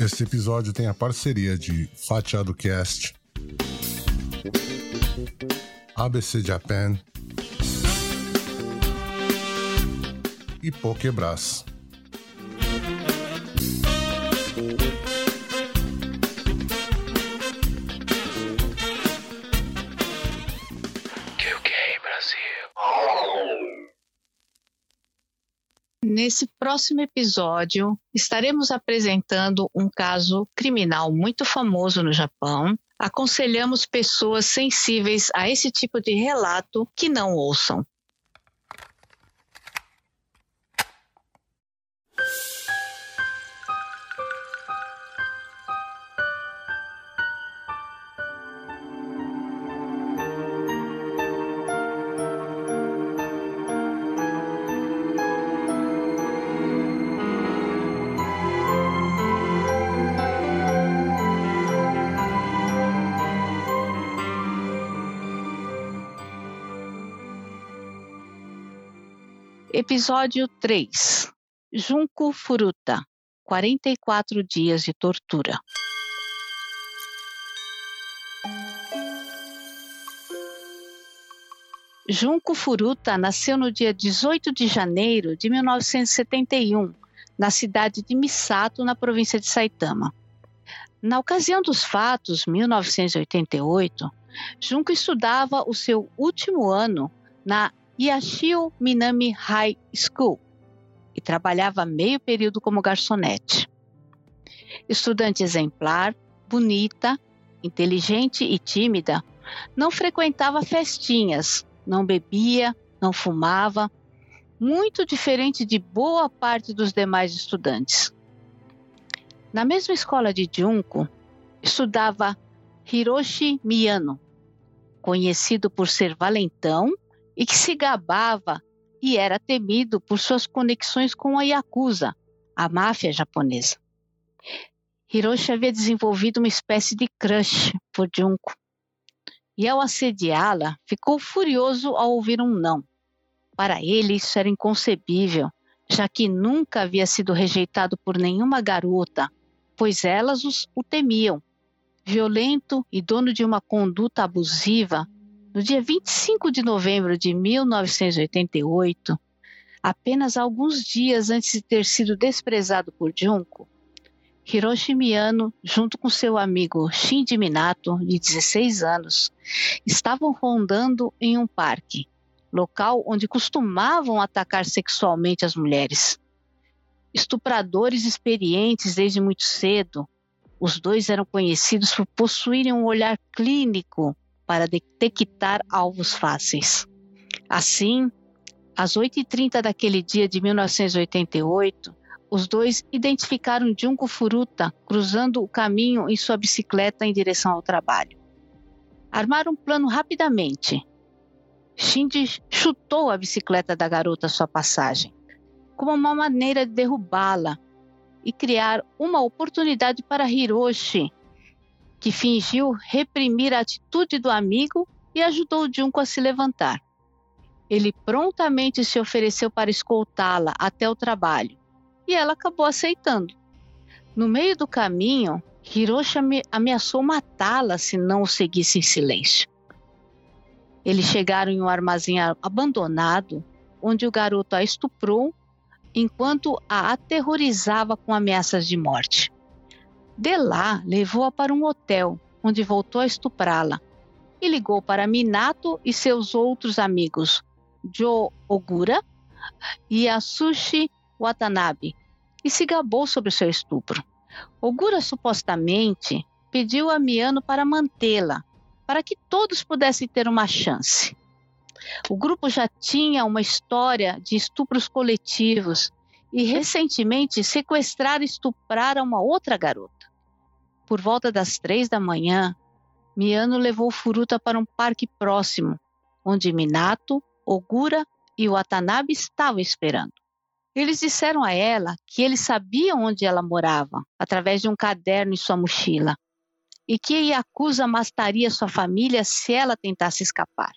Esse episódio tem a parceria de Fatiado Cast, ABC Japan e Pokebras. Nesse próximo episódio, estaremos apresentando um caso criminal muito famoso no Japão. Aconselhamos pessoas sensíveis a esse tipo de relato que não ouçam. Episódio 3 Junko Furuta 44 dias de tortura. Junko Furuta nasceu no dia 18 de janeiro de 1971, na cidade de Misato, na província de Saitama. Na ocasião dos fatos, 1988, Junko estudava o seu último ano na Yashio Minami High School e trabalhava meio período como garçonete. Estudante exemplar, bonita, inteligente e tímida, não frequentava festinhas, não bebia, não fumava, muito diferente de boa parte dos demais estudantes. Na mesma escola de Junko, estudava Hiroshi Miyano, conhecido por ser valentão e que se gabava e era temido por suas conexões com a Yakuza, a máfia japonesa. Hiroshi havia desenvolvido uma espécie de crush por Junko. E ao assediá-la, ficou furioso ao ouvir um não. Para ele, isso era inconcebível, já que nunca havia sido rejeitado por nenhuma garota, pois elas os, o temiam. Violento e dono de uma conduta abusiva, no dia 25 de novembro de 1988, apenas alguns dias antes de ter sido desprezado por Junko, Hiroshi Miyano, junto com seu amigo Shinji Minato, de 16 anos, estavam rondando em um parque, local onde costumavam atacar sexualmente as mulheres. Estupradores experientes desde muito cedo, os dois eram conhecidos por possuírem um olhar clínico para detectar alvos fáceis. Assim, às 8h30 daquele dia de 1988, os dois identificaram Junko Furuta cruzando o caminho em sua bicicleta em direção ao trabalho. Armaram um plano rapidamente. Shinji chutou a bicicleta da garota à sua passagem, como uma maneira de derrubá-la e criar uma oportunidade para Hiroshi que fingiu reprimir a atitude do amigo e ajudou Junko a se levantar. Ele prontamente se ofereceu para escoltá-la até o trabalho e ela acabou aceitando. No meio do caminho, Hiroshi ameaçou matá-la se não o seguisse em silêncio. Eles chegaram em um armazém abandonado, onde o garoto a estuprou enquanto a aterrorizava com ameaças de morte. De lá, levou-a para um hotel, onde voltou a estuprá-la. E ligou para Minato e seus outros amigos, Joe Ogura e Asushi Watanabe, e se gabou sobre seu estupro. Ogura supostamente pediu a Miano para mantê-la, para que todos pudessem ter uma chance. O grupo já tinha uma história de estupros coletivos e recentemente sequestraram e estupraram uma outra garota. Por volta das três da manhã, Miano levou Furuta para um parque próximo, onde Minato, Ogura e Watanabe estavam esperando. Eles disseram a ela que eles sabiam onde ela morava, através de um caderno em sua mochila, e que Yakuza mataria sua família se ela tentasse escapar.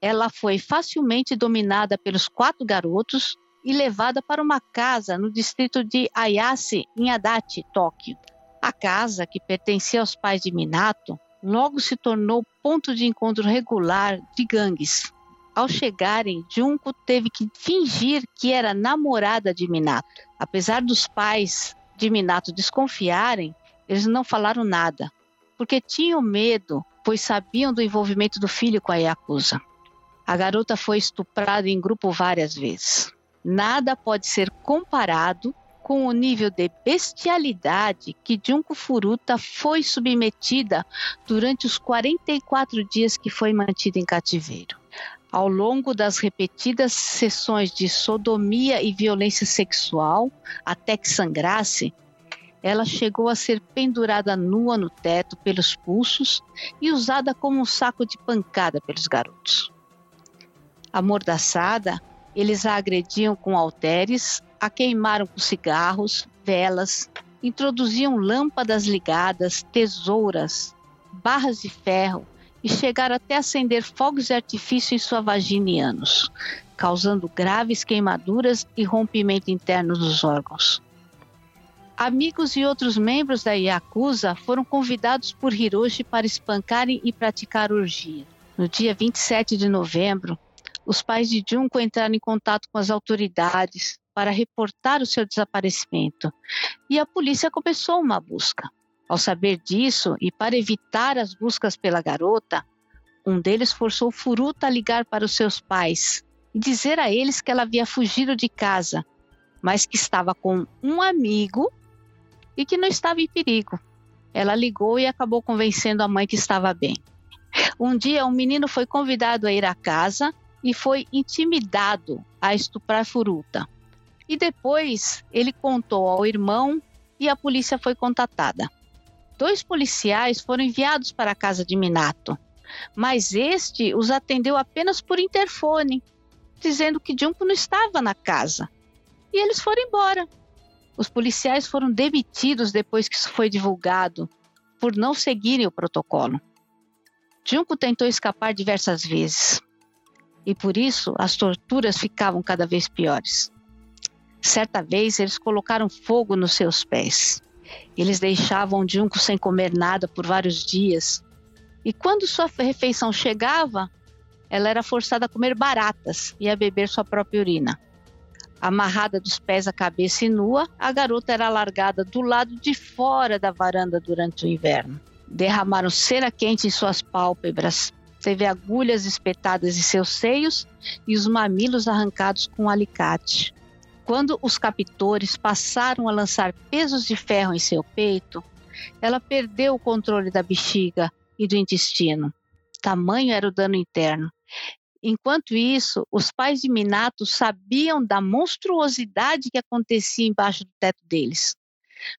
Ela foi facilmente dominada pelos quatro garotos e levada para uma casa no distrito de Ayase, em Adachi, Tóquio. A casa, que pertencia aos pais de Minato, logo se tornou ponto de encontro regular de gangues. Ao chegarem, Junko teve que fingir que era namorada de Minato. Apesar dos pais de Minato desconfiarem, eles não falaram nada, porque tinham medo, pois sabiam do envolvimento do filho com a Yakuza. A garota foi estuprada em grupo várias vezes. Nada pode ser comparado com o nível de bestialidade que Junko Furuta foi submetida durante os 44 dias que foi mantida em cativeiro. Ao longo das repetidas sessões de sodomia e violência sexual, até que sangrasse, ela chegou a ser pendurada nua no teto pelos pulsos e usada como um saco de pancada pelos garotos. Amordaçada, eles a agrediam com halteres, a queimaram com cigarros, velas, introduziam lâmpadas ligadas, tesouras, barras de ferro e chegaram até acender fogos de artifício em sua vagina e ânus, causando graves queimaduras e rompimento interno dos órgãos. Amigos e outros membros da Yakuza foram convidados por Hiroshi para espancarem e praticar orgia. No dia 27 de novembro, os pais de Junko entraram em contato com as autoridades para reportar o seu desaparecimento e a polícia começou uma busca. Ao saber disso e para evitar as buscas pela garota, um deles forçou Furuta a ligar para os seus pais e dizer a eles que ela havia fugido de casa, mas que estava com um amigo e que não estava em perigo. Ela ligou e acabou convencendo a mãe que estava bem. Um dia, um menino foi convidado a ir à casa e foi intimidado a estuprar Furuta. E depois ele contou ao irmão e a polícia foi contatada. Dois policiais foram enviados para a casa de Minato, mas este os atendeu apenas por interfone, dizendo que Junko não estava na casa. E eles foram embora. Os policiais foram demitidos depois que isso foi divulgado, por não seguirem o protocolo. Junko tentou escapar diversas vezes, e por isso as torturas ficavam cada vez piores. Certa vez eles colocaram fogo nos seus pés. Eles deixavam Junko sem comer nada por vários dias. E quando sua refeição chegava, ela era forçada a comer baratas e a beber sua própria urina. Amarrada dos pés à cabeça e nua, a garota era largada do lado de fora da varanda durante o inverno. Derramaram cera quente em suas pálpebras, Teve agulhas espetadas em seus seios e os mamilos arrancados com um alicate. Quando os captores passaram a lançar pesos de ferro em seu peito, ela perdeu o controle da bexiga e do intestino. Tamanho era o dano interno. Enquanto isso, os pais de Minato sabiam da monstruosidade que acontecia embaixo do teto deles,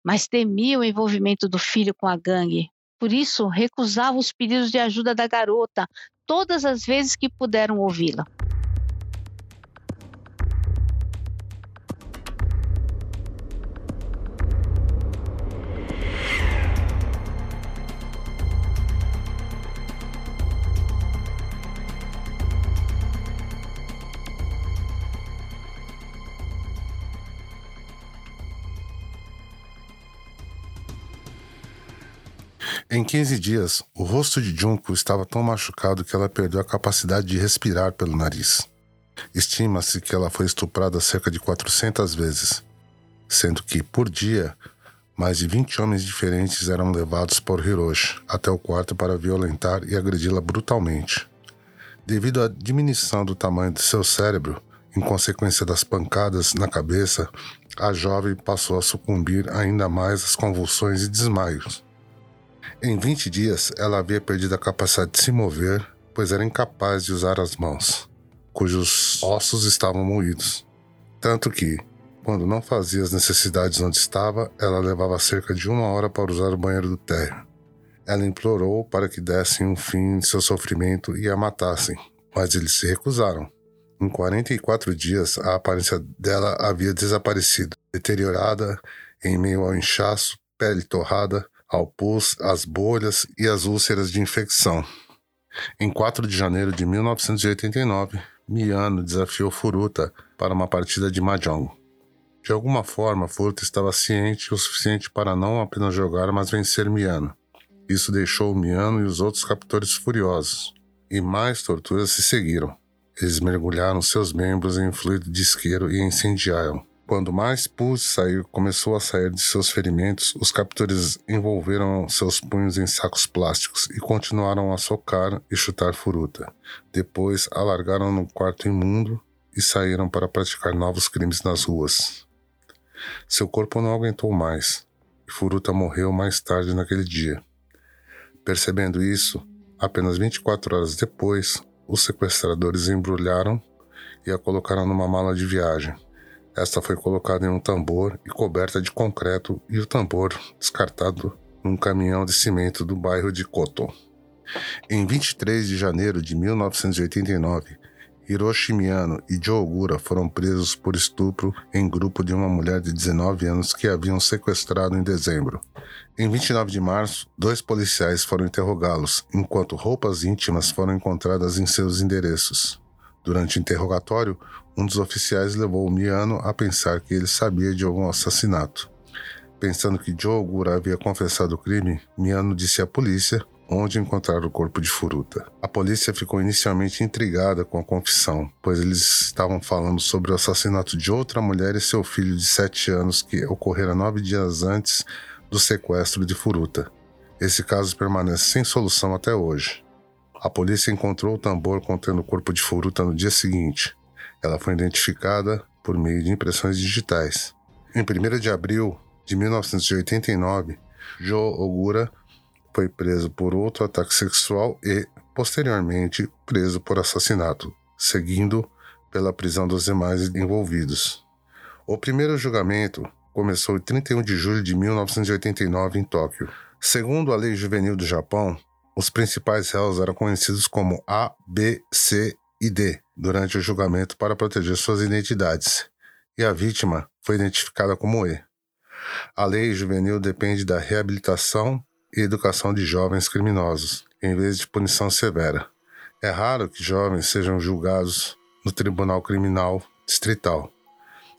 mas temiam o envolvimento do filho com a gangue, por isso, recusava os pedidos de ajuda da garota todas as vezes que puderam ouvi-la. Em 15 dias, o rosto de Junko estava tão machucado que ela perdeu a capacidade de respirar pelo nariz. Estima-se que ela foi estuprada cerca de 400 vezes, sendo que, por dia, mais de 20 homens diferentes eram levados por Hiroshi até o quarto para violentar e agredi-la brutalmente. Devido à diminuição do tamanho de seu cérebro, em consequência das pancadas na cabeça, a jovem passou a sucumbir ainda mais às convulsões e desmaios. Em 20 dias, ela havia perdido a capacidade de se mover, pois era incapaz de usar as mãos, cujos ossos estavam moídos. Tanto que, quando não fazia as necessidades onde estava, ela levava cerca de uma hora para usar o banheiro do térreo. Ela implorou para que dessem um fim em seu sofrimento e a matassem, mas eles se recusaram. Em 44 dias, a aparência dela havia desaparecido, deteriorada em meio ao inchaço, pele torrada, ao pus, as bolhas e as úlceras de infecção. Em 4 de janeiro de 1989, Miyano desafiou Furuta para uma partida de mahjong. De alguma forma, Furuta estava ciente o suficiente para não apenas jogar, mas vencer Miano. Isso deixou Miano e os outros captores furiosos, e mais torturas se seguiram. Eles mergulharam seus membros em fluido de isqueiro e incendiaram. Quando mais pus saiu, começou a sair de seus ferimentos, os captores envolveram seus punhos em sacos plásticos e continuaram a socar e chutar Furuta. Depois, alargaram no quarto imundo e saíram para praticar novos crimes nas ruas. Seu corpo não aguentou mais e Furuta morreu mais tarde naquele dia. Percebendo isso, apenas 24 horas depois, os sequestradores embrulharam e a colocaram numa mala de viagem. Esta foi colocada em um tambor e coberta de concreto e o tambor descartado num caminhão de cimento do bairro de Koto. Em 23 de janeiro de 1989, Hiroshi Miyano e Joe Ogura foram presos por estupro em grupo de uma mulher de 19 anos que haviam sequestrado em dezembro. Em 29 de março, dois policiais foram interrogá-los, enquanto roupas íntimas foram encontradas em seus endereços. Durante o interrogatório, um dos oficiais levou Miano a pensar que ele sabia de algum assassinato. Pensando que Joe Ogura havia confessado o crime, Miano disse à polícia onde encontrar o corpo de Furuta. A polícia ficou inicialmente intrigada com a confissão, pois eles estavam falando sobre o assassinato de outra mulher e seu filho de sete anos que ocorrera nove dias antes do sequestro de Furuta. Esse caso permanece sem solução até hoje. A polícia encontrou o tambor contendo o corpo de Furuta no dia seguinte. Ela foi identificada por meio de impressões digitais. Em 1 de abril de 1989, Joe Ogura foi preso por outro ataque sexual e, posteriormente, preso por assassinato, seguindo pela prisão dos demais envolvidos. O primeiro julgamento começou em 31 de julho de 1989 em Tóquio. Segundo a lei juvenil do Japão, os principais réus eram conhecidos como A, B, C e D durante o julgamento para proteger suas identidades, e a vítima foi identificada como E. A lei juvenil depende da reabilitação e educação de jovens criminosos, em vez de punição severa. É raro que jovens sejam julgados no Tribunal Criminal Distrital.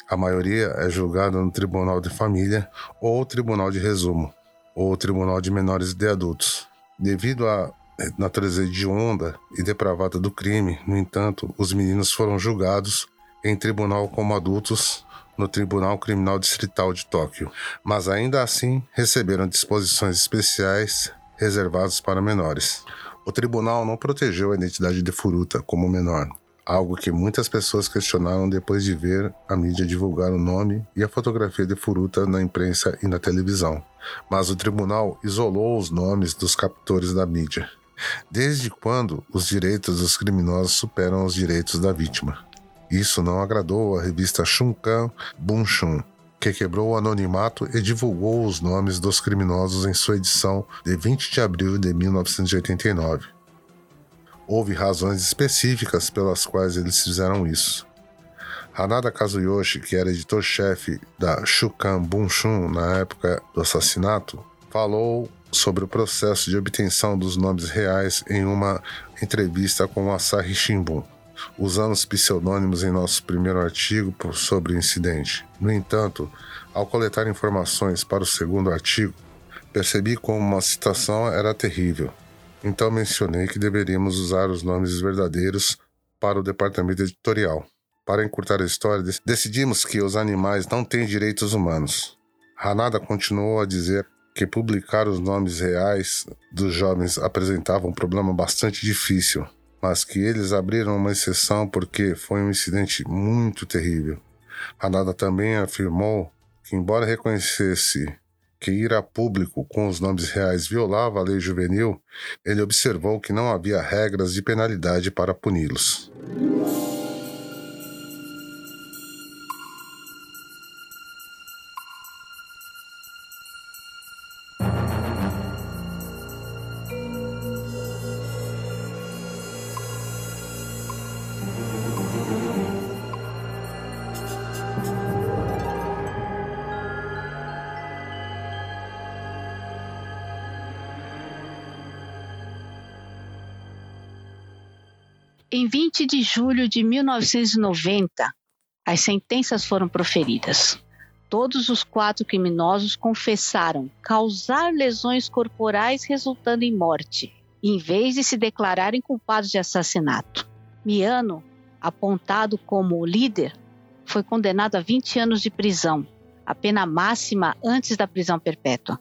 A maioria é julgada no Tribunal de Família ou Tribunal de Resumo, ou Tribunal de Menores de Adultos. Devido à natureza hedionda e depravada do crime, no entanto, os meninos foram julgados em tribunal como adultos no Tribunal Criminal Distrital de Tóquio, mas ainda assim receberam disposições especiais reservadas para menores. O tribunal não protegeu a identidade de Furuta como menor, algo que muitas pessoas questionaram depois de ver a mídia divulgar o nome e a fotografia de Furuta na imprensa e na televisão. Mas o tribunal isolou os nomes dos captores da mídia. Desde quando os direitos dos criminosos superam os direitos da vítima? Isso não agradou à revista Shunkan Bunshun, que quebrou o anonimato e divulgou os nomes dos criminosos em sua edição de 20 de abril de 1989. Houve razões específicas pelas quais eles fizeram isso. Hanada Kazuyoshi, que era editor-chefe da Shukan Bunshun na época do assassinato, falou sobre o processo de obtenção dos nomes reais em uma entrevista com o Asahi Shimbun. Usamos pseudônimos em nosso primeiro artigo sobre o incidente. No entanto, ao coletar informações para o segundo artigo, percebi como a situação era terrível. Então mencionei que deveríamos usar os nomes verdadeiros para o departamento editorial. Para encurtar a história, decidimos que os animais não têm direitos humanos. Hanada continuou a dizer que publicar os nomes reais dos jovens apresentava um problema bastante difícil, mas que eles abriram uma exceção porque foi um incidente muito terrível. Hanada também afirmou que, embora reconhecesse que ir a público com os nomes reais violava a lei juvenil, ele observou que não havia regras de penalidade para puni-los. Julho de 1990, As sentenças foram proferidas. Todos os quatro criminosos confessaram causar lesões corporais resultando em morte, em vez de se declararem culpados de assassinato. Miano, apontado como o líder, foi condenado a 20 anos de prisão, a pena máxima antes da prisão perpétua.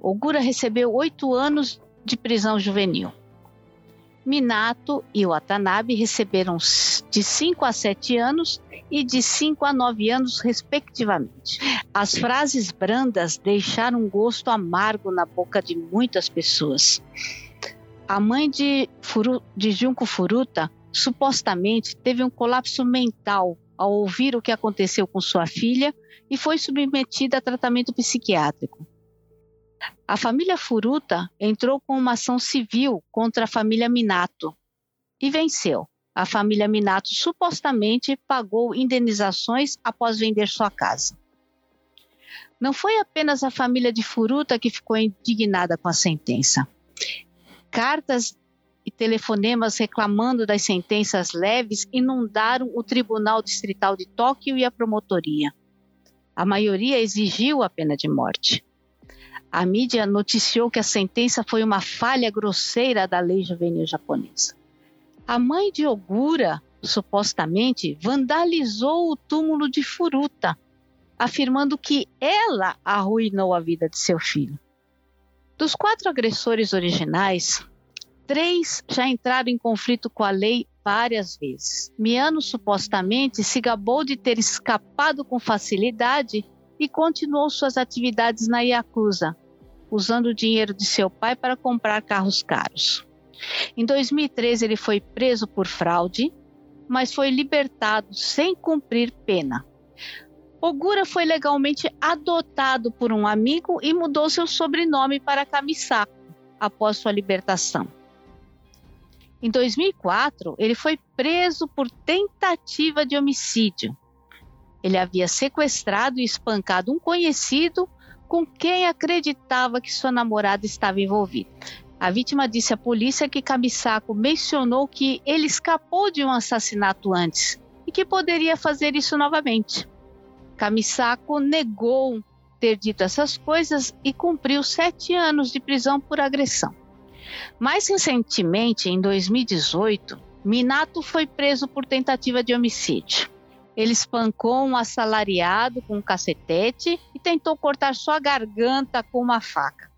Ogura recebeu oito anos de prisão juvenil. Minato e Watanabe receberam de 5 a 7 anos e de 5 a 9 anos, respectivamente. As frases brandas deixaram um gosto amargo na boca de muitas pessoas. A mãe de, Furu, de Junko Furuta supostamente teve um colapso mental ao ouvir o que aconteceu com sua filha e foi submetida a tratamento psiquiátrico. A família Furuta entrou com uma ação civil contra a família Minato e venceu. A família Minato supostamente pagou indenizações após vender sua casa. Não foi apenas a família de Furuta que ficou indignada com a sentença. Cartas e telefonemas reclamando das sentenças leves inundaram o Tribunal Distrital de Tóquio e a promotoria. A maioria exigiu a pena de morte. A mídia noticiou que a sentença foi uma falha grosseira da lei juvenil japonesa. A mãe de Ogura, supostamente, vandalizou o túmulo de Furuta, afirmando que ela arruinou a vida de seu filho. Dos quatro agressores originais, três já entraram em conflito com a lei várias vezes. Miano supostamente se gabou de ter escapado com facilidade e continuou suas atividades na Yakuza, usando o dinheiro de seu pai para comprar carros caros. Em 2013, ele foi preso por fraude, mas foi libertado sem cumprir pena. Ogura foi legalmente adotado por um amigo e mudou seu sobrenome para Kamisako após sua libertação. Em 2004, ele foi preso por tentativa de homicídio ele havia sequestrado e espancado um conhecido com quem acreditava que sua namorada estava envolvida. A vítima disse à polícia que Kamisako mencionou que ele escapou de um assassinato antes e que poderia fazer isso novamente. Kamisako negou ter dito essas coisas e cumpriu sete anos de prisão por agressão. Mais recentemente, em 2018, Minato foi preso por tentativa de homicídio. Ele espancou um assalariado com um cacetete e tentou cortar sua garganta com uma faca.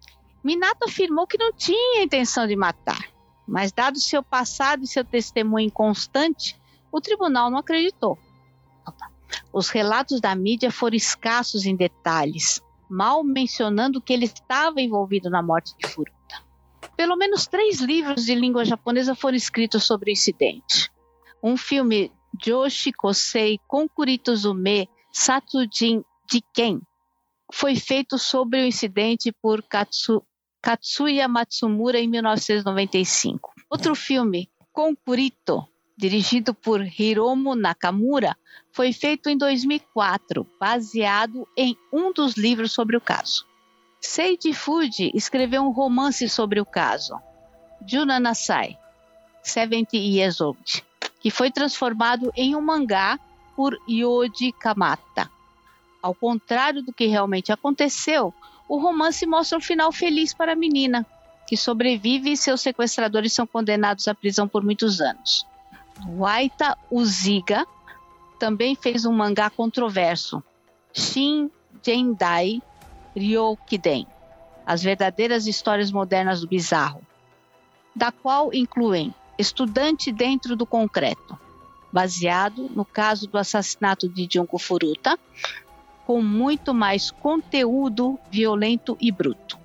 Minato afirmou que não tinha intenção de matar, mas, dado seu passado e seu testemunho inconstante, o tribunal não acreditou. Os relatos da mídia foram escassos em detalhes, mal mencionando que ele estava envolvido na morte de Furuta. Pelo menos três livros de língua japonesa foram escritos sobre o incidente. Um filme Joshi Kosei Konkuritozume Satsujin Jiken foi feito sobre o incidente por Katsu, Katsuya Matsumura em 1995. Outro filme, Konkurito, dirigido por Hiromu Nakamura, foi feito em 2004, baseado em um dos livros sobre o caso. Seiji Fuji escreveu um romance sobre o caso, Juna Nasai, 70 Years Old que foi transformado em um mangá por Yoji Kamata. Ao contrário do que realmente aconteceu, o romance mostra um final feliz para a menina, que sobrevive e seus sequestradores são condenados à prisão por muitos anos. Waita Uziga também fez um mangá controverso, Shin Jendai Ryokiden, As Verdadeiras Histórias Modernas do Bizarro, da qual incluem Estudante dentro do concreto, baseado no caso do assassinato de Junko Furuta, com muito mais conteúdo violento e bruto.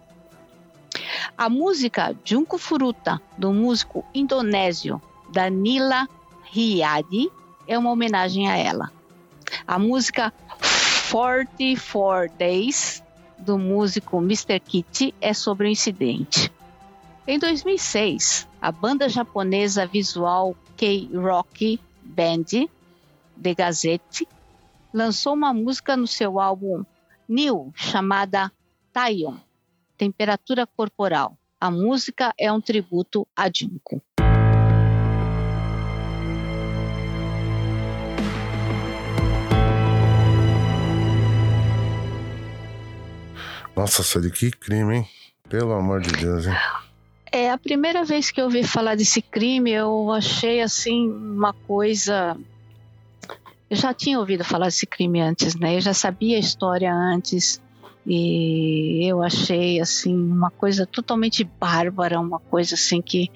A música Junko Furuta, do músico indonésio Danila Riyadi, é uma homenagem a ela. A música 44 Days, do músico Mr. Kitty, é sobre o incidente. Em 2006, a banda japonesa visual K-Rock Band, The Gazette, lançou uma música no seu álbum New, chamada Taion, Temperatura Corporal. A música é um tributo a Junko. Nossa, Sally, que crime, hein? Pelo amor de Deus, hein? É, a primeira vez que eu ouvi falar desse crime, eu achei assim uma coisa. Eu já tinha ouvido falar desse crime antes, né? Eu já sabia a história antes. E eu achei assim uma coisa totalmente bárbara, uma coisa assim que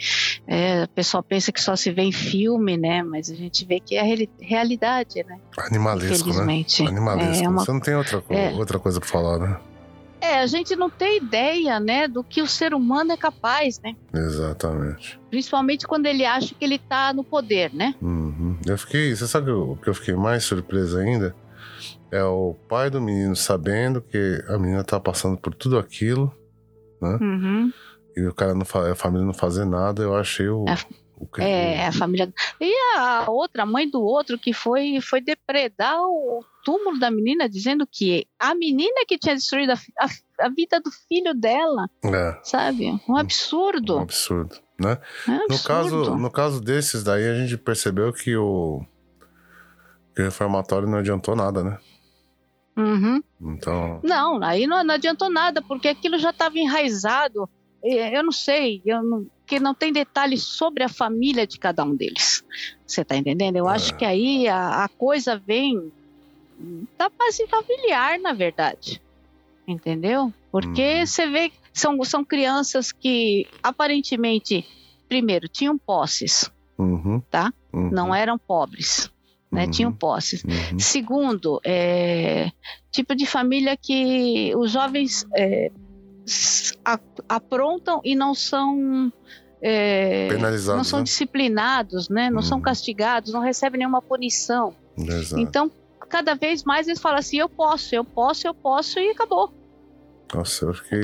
é, o pessoal pensa que só se vê em filme, né? Mas a gente vê que é a realidade, né? Animalesco, né? Animalesco. É uma... Você não tem outra, é... outra coisa para falar, né? É, a gente não tem ideia, né, do que o ser humano é capaz, né? Exatamente. Principalmente quando ele acha que ele tá no poder, né? Uhum. Eu fiquei, você sabe o que eu fiquei mais surpreso ainda? É o pai do menino sabendo que a menina tá passando por tudo aquilo, né? Uhum. E o cara não a família não fazer nada, eu achei o, é, o é, a família. E a outra, a mãe do outro, que foi, foi depredar o túmulo da menina, dizendo que a menina que tinha destruído a, a, a vida do filho dela. É. Sabe? Um absurdo. Um absurdo, né? É um absurdo. No, caso, no caso desses daí, a gente percebeu que o, que o reformatório não adiantou nada, né? Uhum. Então. Não, aí não, não adiantou nada, porque aquilo já estava enraizado. Eu não sei, eu não, que não tem detalhes sobre a família de cada um deles. Você está entendendo? Eu é. acho que aí a, a, coisa vem da base familiar, na verdade. Entendeu? Porque uhum. você vê são, são crianças que aparentemente, primeiro, tinham posses, uhum. tá? Uhum. Não eram pobres né? Uhum. Tinham posses. Uhum. Segundo, é, tipo de família que os jovens é, aprontam e não são é, penalizados, não são né? disciplinados, né? Não uhum. são castigados, não recebem nenhuma punição. Exato. Então, cada vez mais eles falam assim: eu posso, eu posso, eu posso e acabou. Nossa, eu fiquei.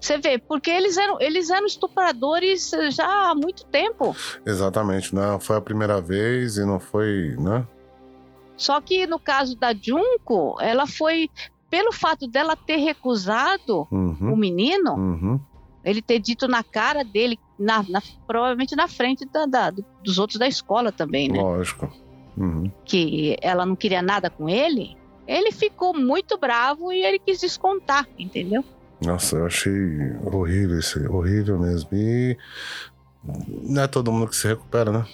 Você vê, porque eles eram, eles eram estupradores já há muito tempo. Exatamente, não foi a primeira vez e não foi, né? Só que no caso da Junko, ela foi pelo fato dela ter recusado uhum. o menino, uhum. ele ter dito na cara dele, na, na, provavelmente na frente da, da, dos outros da escola também, né? Lógico. Uhum. Que ela não queria nada com ele, ele ficou muito bravo e ele quis descontar, entendeu? Nossa, eu achei horrível isso, horrível mesmo. E não é todo mundo que se recupera, né?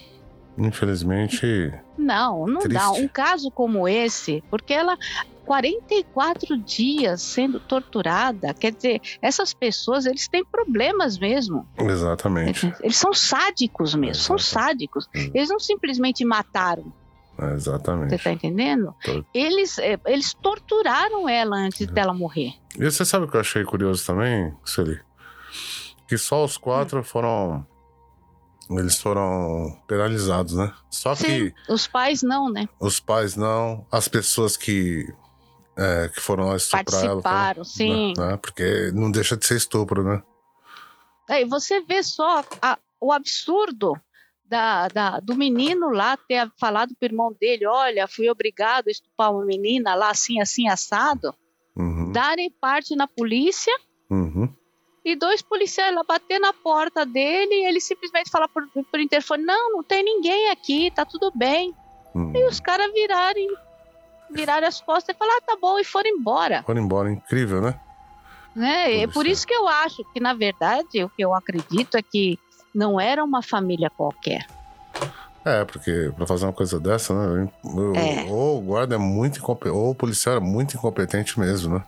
Infelizmente. Não, não triste. dá. Um caso como esse, porque ela 44 dias sendo torturada, quer dizer, essas pessoas eles têm problemas mesmo. Exatamente. Eles são sádicos mesmo, são sádicos. Eles não simplesmente mataram. exatamente. Você está entendendo? Tô... Eles, é, eles torturaram ela antes é. dela morrer. E você sabe o que eu achei curioso também, Sueli? Que só os quatro hum. foram eles foram penalizados, né? Só Sim, que. Os pais não, né? Os pais não. As pessoas que. É, que foram lá estuprar Participaram, ela. sim. Né? Porque não deixa de ser estupro, né? É, você vê só a, o absurdo da, da, do menino lá ter falado pro irmão dele: olha, fui obrigado a estuprar uma menina lá assim, assim, assado. Uhum. Darem parte na polícia. Uhum e dois policiais lá bater na porta dele e ele simplesmente fala por, por interfone: Não, não tem ninguém aqui, tá tudo bem. Hum. E os caras virarem, virarem as costas e falar: ah, tá bom, e foram embora. Foram embora, incrível, né? né? É por isso que eu acho que, na verdade, o que eu acredito é que não era uma família qualquer. É, porque para fazer uma coisa dessa, né? É. Ou o guarda é muito incompetente, ou o policial é muito incompetente mesmo, né?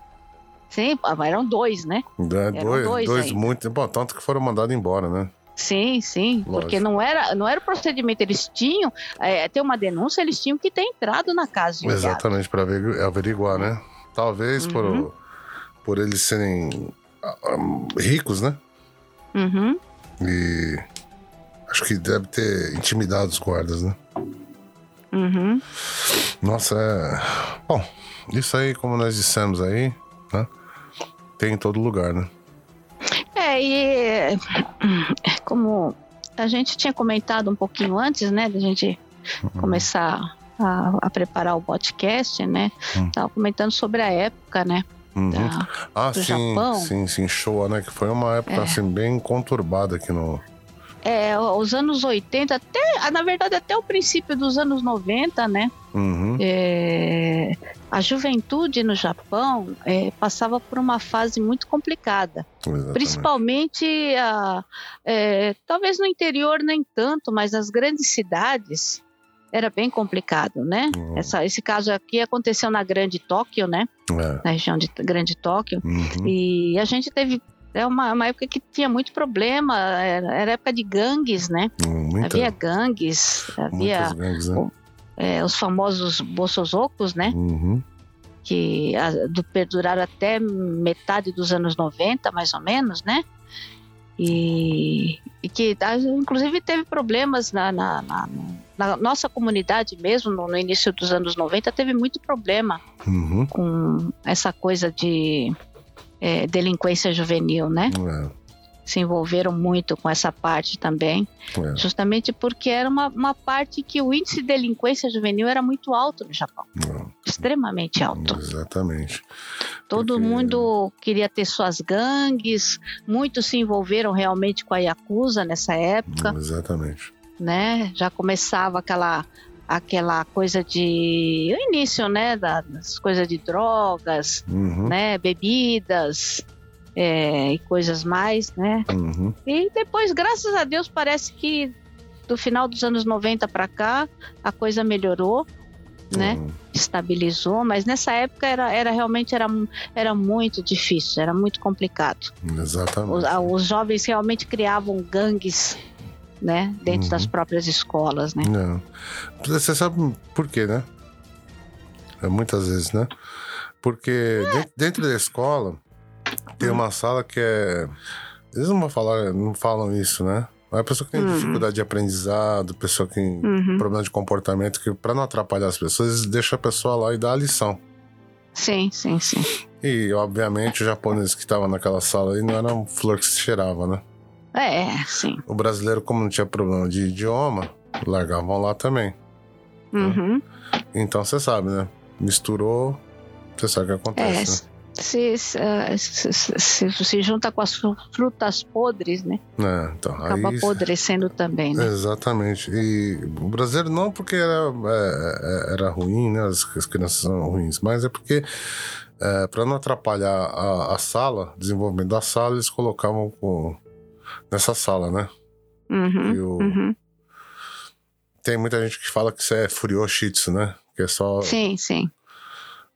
Sim, eram dois, né? É, dois, dois, dois muito. Bom, tanto que foram mandados embora, né? Sim, sim, Lógico. porque não era, não era o procedimento, eles tinham, é, ter uma denúncia, eles tinham que ter entrado na casa. Exatamente, para averiguar, né? Talvez uhum. por, por eles serem um, ricos, né? Uhum. E acho que deve ter intimidado os guardas, né? Uhum. Nossa, é. Bom, isso aí, como nós dissemos aí, né? tem em todo lugar, né? É, e como a gente tinha comentado um pouquinho antes, né, da gente uhum. começar a, a, preparar o podcast, né? Uhum. Tava comentando sobre a época, né? Uhum. Da, ah, sim, Japão. sim, sim, show, né? Que foi uma época é. assim bem conturbada aqui no. É, os anos 80, até, na verdade, até o princípio dos anos 90, né? Uhum. É, a juventude no Japão é, passava por uma fase muito complicada, Exatamente. principalmente a, é, talvez no interior nem tanto, mas nas grandes cidades era bem complicado, né? Uhum. Essa, esse caso aqui aconteceu na Grande Tóquio, né? É. Na região de Grande Tóquio. Uhum. E a gente teve. É uma, uma época que tinha muito problema, era, era época de gangues, né? Muita, Havia gangues, havia gangues, né? é, os famosos bolsozocos, né? Uhum. Que a, do, perduraram até metade dos anos 90, mais ou menos, né? E, e que inclusive teve problemas na, na, na- na nossa comunidade mesmo, no, no início dos anos 90, teve muito problema Uhum. com essa coisa de é, delinquência juvenil, né? Se envolveram muito com essa parte também, É, é, justamente porque era uma, uma parte que o índice de delinquência juvenil era muito alto no Japão, é, extremamente alto. exatamente. Todo porque- mundo queria ter suas gangues, muitos se envolveram realmente com a Yakuza nessa época, Exatamente. né? Já começava aquela aquela coisa de o início, né, da- das coisas de drogas, Uhum. né, bebidas é, e coisas mais, né? Uhum. E depois, graças a Deus, parece que do final dos anos 90 para cá a coisa melhorou, né? Uhum. Estabilizou, mas nessa época era, era realmente era, era muito difícil, era muito complicado. Os, Exatamente. a- os jovens realmente criavam gangues, né, dentro Uhum. das próprias escolas, né? Não. Você sabe por quê, né? É, muitas vezes, né? Porque É. de- dentro da escola tem uma sala que é. Eles não vão falar, não falam isso, né? Mas a pessoa que tem Uhum. dificuldade de aprendizado, pessoa que tem Uhum. problema de comportamento, que pra não atrapalhar as pessoas, eles deixam a pessoa lá e dá a lição. Sim, sim, sim. E, obviamente, o japonês que estava naquela sala aí não era um flor que se cheirava, né? É, sim. O brasileiro, como não tinha problema de idioma, largavam lá também. Uhum. Então você sabe, né? Misturou, você sabe o que É, acontece, se, se, se, se- junta com as fru- frutas podres, né? né? É, então, Acaba aí, apodrecendo também, né? Exatamente. E o brasileiro não porque era, é, é, era ruim, né? As, as crianças são ruins, mas é porque, é, para não atrapalhar a, a sala, desenvolvimento da sala, eles colocavam com, nessa sala, né? Uhum, E o- uhum. Tem muita gente que fala que isso é Furioshitsu, né? Que é só. Sim, sim.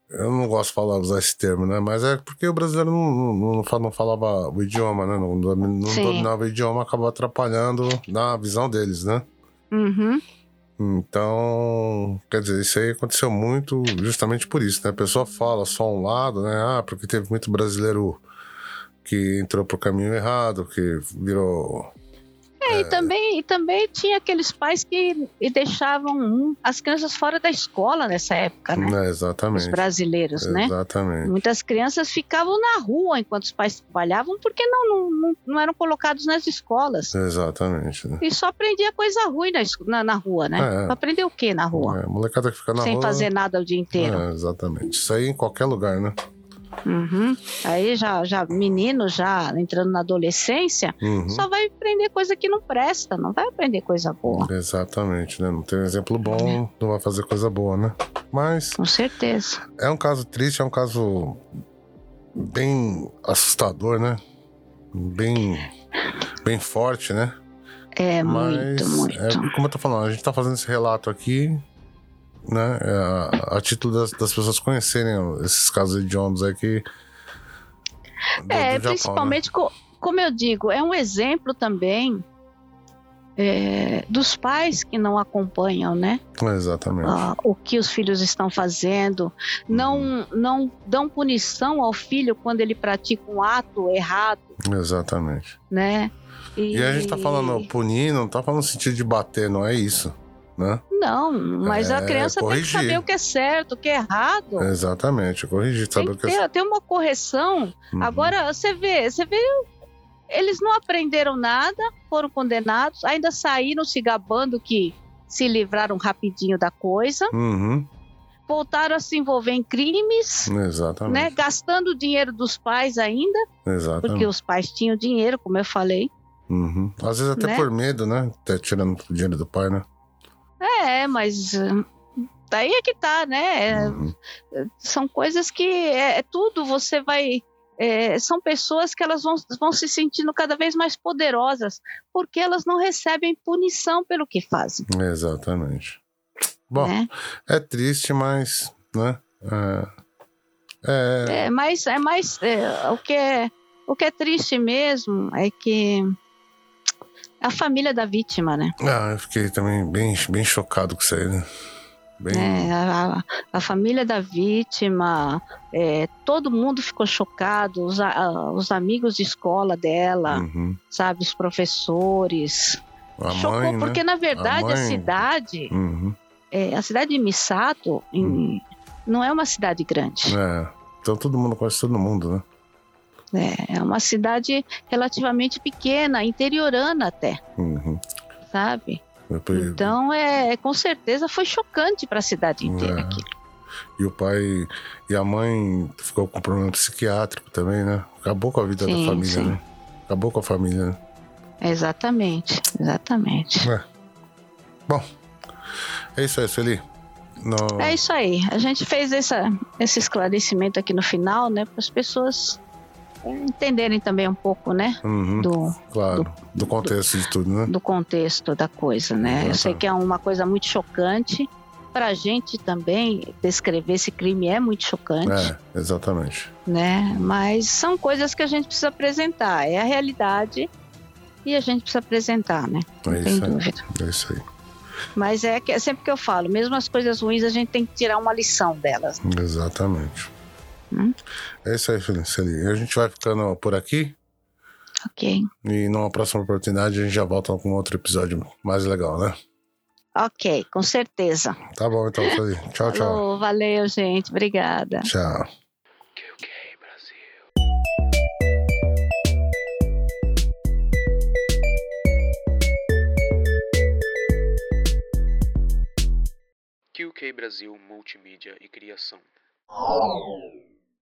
Eu não gosto de falar, usar esse termo, né? Mas é porque o brasileiro não, não, não fa- não falava o idioma, né? Não, não Sim. dominava o idioma, acabou atrapalhando na visão deles, né? Uhum. Então, quer dizer, isso aí aconteceu muito justamente por isso, né? A pessoa fala só um lado, né? Ah, porque teve muito brasileiro que entrou pro caminho errado, que virou. É, E, também, e também tinha aqueles pais que deixavam as crianças fora da escola nessa época, né? Os Exatamente. brasileiros, né? Exatamente. Muitas crianças ficavam na rua enquanto os pais trabalhavam porque não, não, não, eram colocados nas escolas. Exatamente. Né? E só aprendia coisa ruim na, na, na rua, né? É. Aprender o que na rua? É, molecada que fica na Sem rua. fazer nada o dia inteiro. É, exatamente. Isso aí em qualquer lugar, né? Uhum. Aí já, já menino, já entrando na adolescência, Uhum. só vai aprender coisa que não presta, não vai aprender coisa boa. Exatamente, né? Não tem um exemplo bom, não vai fazer coisa boa, né? Mas Com certeza. é um caso triste, é um caso bem assustador, né? Bem, bem forte, né? É Mas, muito, muito. é, como eu tô falando, a gente tá fazendo esse relato aqui, né? é, a, a título das, das pessoas conhecerem esses casos hediondos aí que. do- É, do Japão, né? principalmente, co- como eu digo, é um exemplo também é, dos pais que não acompanham, né? Exatamente. ah, o que os filhos estão fazendo, não, Uhum. não dão punição ao filho quando ele pratica um ato errado, Exatamente. né? E a gente tá falando punir, não tá falando no sentido de bater, não é isso, né? Não, mas a É, criança tem que corrigir. saber o que é certo, o que é errado. Exatamente, corrigir, Tem saber que o que é. ter, ter uma correção. Uhum. Agora, você vê, você vê, eles não aprenderam nada, foram condenados, ainda saíram se gabando que se livraram rapidinho da coisa, Uhum, voltaram a se envolver em crimes, né? exatamente. Gastando o dinheiro dos pais ainda, porque Exatamente. os pais tinham dinheiro, como eu falei. Uhum. Às vezes até Né? por medo, né? Até tirando o dinheiro do pai, né? É, mas Daí é que tá, né? Uhum. São coisas que é, é tudo, você vai. É, são pessoas que elas vão, vão se sentindo cada vez mais poderosas, porque elas não recebem punição pelo que fazem. Exatamente. Bom, né? é triste, mas, né? É, é... é mais, é mais é, o que é o que é triste mesmo é que a família da vítima, né? Ah, eu fiquei também bem, bem chocado com isso aí, né? Bem... É, a, a, família da vítima, é, todo mundo ficou chocado, os, a, os amigos de escola dela, uhum. sabe, os professores. A Chocou, mãe, né? porque na verdade a, a cidade, uhum. é, a cidade de Misato em, uhum. não é uma cidade grande. É, então todo mundo conhece todo mundo, né? É, é uma cidade relativamente pequena, interiorana até. Uhum. Sabe? Então, é, com certeza foi chocante para a cidade inteira é. aquilo. E o pai e a mãe ficou com problema psiquiátrico também, né? Acabou com a vida sim, da família, sim. né? Acabou com a família, né? Exatamente, exatamente. É. Bom, é isso aí, Sueli. No... É isso aí. A gente fez essa, esse esclarecimento aqui no final, né? Para as pessoas entenderem também um pouco, né? Uhum, do, claro, do, do contexto de tudo, né? Do contexto da coisa, né? Eu sei que é uma coisa muito chocante. Para a gente também descrever esse crime é muito chocante. É, exatamente. Né? Mas são coisas que a gente precisa apresentar. É a realidade e a gente precisa apresentar, né? Não é tem dúvida. É isso aí. Mas é, que, é sempre que eu falo, mesmo as coisas ruins, a gente tem que tirar uma lição delas. Né? Exatamente. Hum? É isso aí, Celine. A gente vai ficando por aqui. Ok. E numa próxima oportunidade a gente já volta com outro episódio mais legal, né? Ok, com certeza. Tá bom, então, Celine. Tchau, tchau. Falou, valeu, gente. Obrigada. Tchau. QK Brasil Multimídia e Criação.